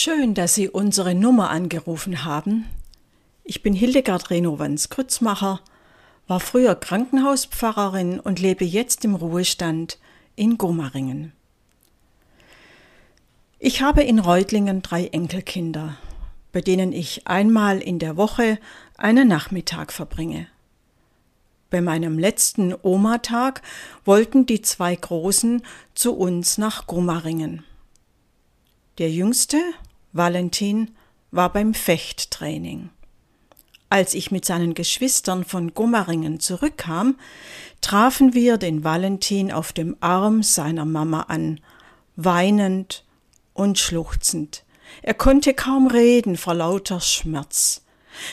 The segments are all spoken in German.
Schön, dass Sie unsere Nummer angerufen haben. Ich bin Hildegard Renowans Krützmacher, war früher Krankenhauspfarrerin und lebe jetzt im Ruhestand in Gomaringen. Ich habe in Reutlingen drei Enkelkinder, bei denen ich einmal in der Woche einen Nachmittag verbringe. Bei meinem letzten Oma-Tag wollten die zwei Großen zu uns nach Gomaringen. Der jüngste, Valentin, war beim Fechttraining. Als ich mit seinen Geschwistern von Gomaringen zurückkam, trafen wir den Valentin auf dem Arm seiner Mama an, weinend und schluchzend. Er konnte kaum reden vor lauter Schmerz.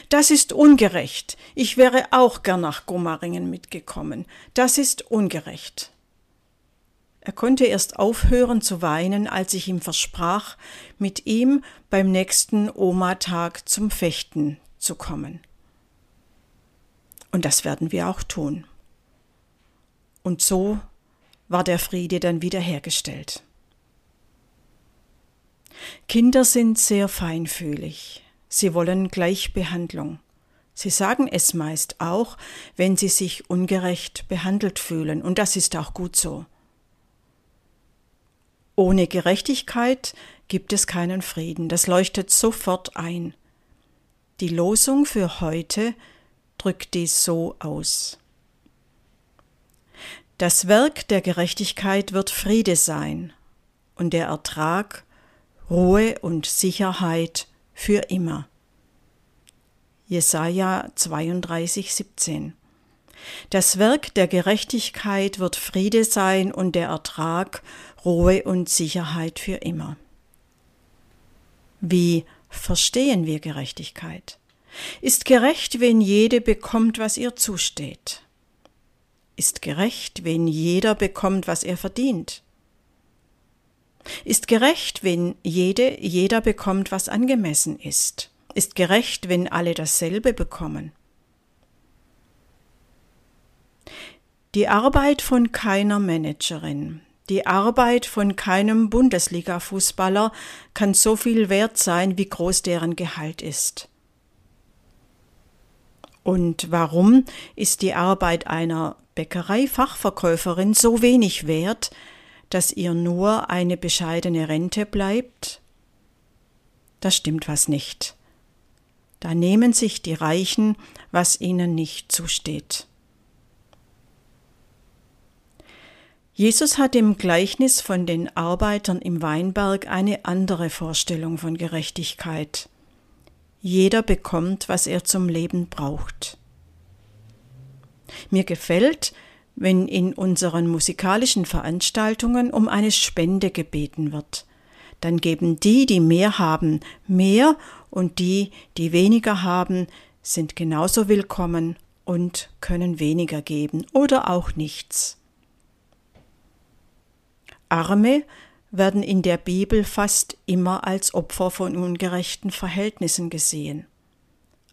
Das ist ungerecht. Ich wäre auch gern nach Gomaringen mitgekommen. Das ist ungerecht. Konnte erst aufhören zu weinen, als ich ihm versprach, mit ihm beim nächsten Oma-Tag zum Fechten zu kommen. Und das werden wir auch tun. Und so war der Friede dann wiederhergestellt. Kinder sind sehr feinfühlig. Sie wollen Gleichbehandlung. Sie sagen es meist auch, wenn sie sich ungerecht behandelt fühlen, und das ist auch gut so. Ohne Gerechtigkeit gibt es keinen Frieden. Das leuchtet sofort ein. Die Losung für heute drückt dies so aus. Das Werk der Gerechtigkeit wird Friede sein und der Ertrag Ruhe und Sicherheit für immer. Jesaja 32, 17. Das Werk der Gerechtigkeit wird Friede sein und der Ertrag Ruhe und Sicherheit für immer. Wie verstehen wir Gerechtigkeit? Ist gerecht, wenn jede bekommt, was ihr zusteht? Ist gerecht, wenn jeder bekommt, was er verdient? Ist gerecht, wenn jede, jeder bekommt, was angemessen ist? Ist gerecht, wenn alle dasselbe bekommen? Die Arbeit von keiner Managerin, die Arbeit von keinem Bundesliga-Fußballer kann so viel wert sein, wie groß deren Gehalt ist. Und warum ist die Arbeit einer Bäckereifachverkäuferin so wenig wert, dass ihr nur eine bescheidene Rente bleibt? Da stimmt was nicht. Da nehmen sich die Reichen, was ihnen nicht zusteht. Jesus hat im Gleichnis von den Arbeitern im Weinberg eine andere Vorstellung von Gerechtigkeit. Jeder bekommt, was er zum Leben braucht. Mir gefällt, wenn in unseren musikalischen Veranstaltungen um eine Spende gebeten wird. Dann geben die, die mehr haben, mehr und die, die weniger haben, sind genauso willkommen und können weniger geben oder auch nichts. Arme werden in der Bibel fast immer als Opfer von ungerechten Verhältnissen gesehen.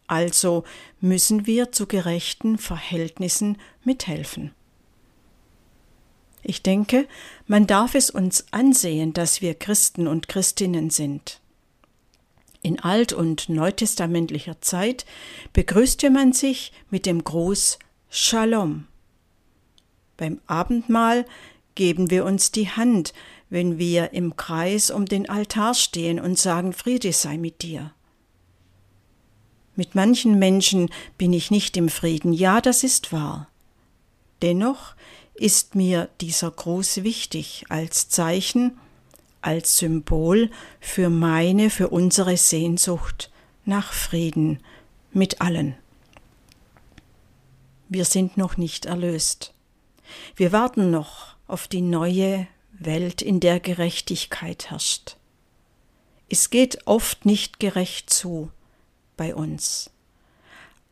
Also müssen wir zu gerechten Verhältnissen mithelfen. Ich denke, man darf es uns ansehen, dass wir Christen und Christinnen sind. In alt- und neutestamentlicher Zeit begrüßte man sich mit dem Gruß Shalom. Beim Abendmahl geben wir uns die Hand, wenn wir im Kreis um den Altar stehen und sagen Friede sei mit dir. Mit manchen Menschen bin ich nicht im Frieden, ja, das ist wahr. Dennoch ist mir dieser Gruß wichtig als Zeichen, als Symbol für meine, für unsere Sehnsucht nach Frieden mit allen. Wir sind noch nicht erlöst. Wir warten noch auf die neue Welt, in der Gerechtigkeit herrscht. Es geht oft nicht gerecht zu bei uns.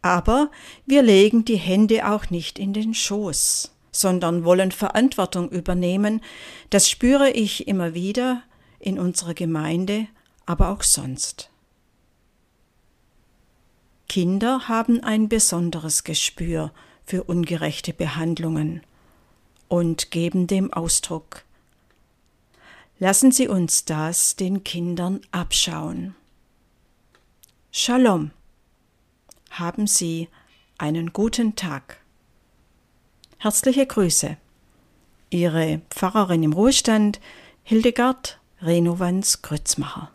Aber wir legen die Hände auch nicht in den Schoß, sondern wollen Verantwortung übernehmen. Das spüre ich immer wieder in unserer Gemeinde, aber auch sonst. Kinder haben ein besonderes Gespür für ungerechte Behandlungen und geben dem Ausdruck. Lassen Sie uns das den Kindern abschauen. Shalom. Haben Sie einen guten Tag. Herzliche Grüße. Ihre Pfarrerin im Ruhestand, Hildegard Renovans Grützmacher.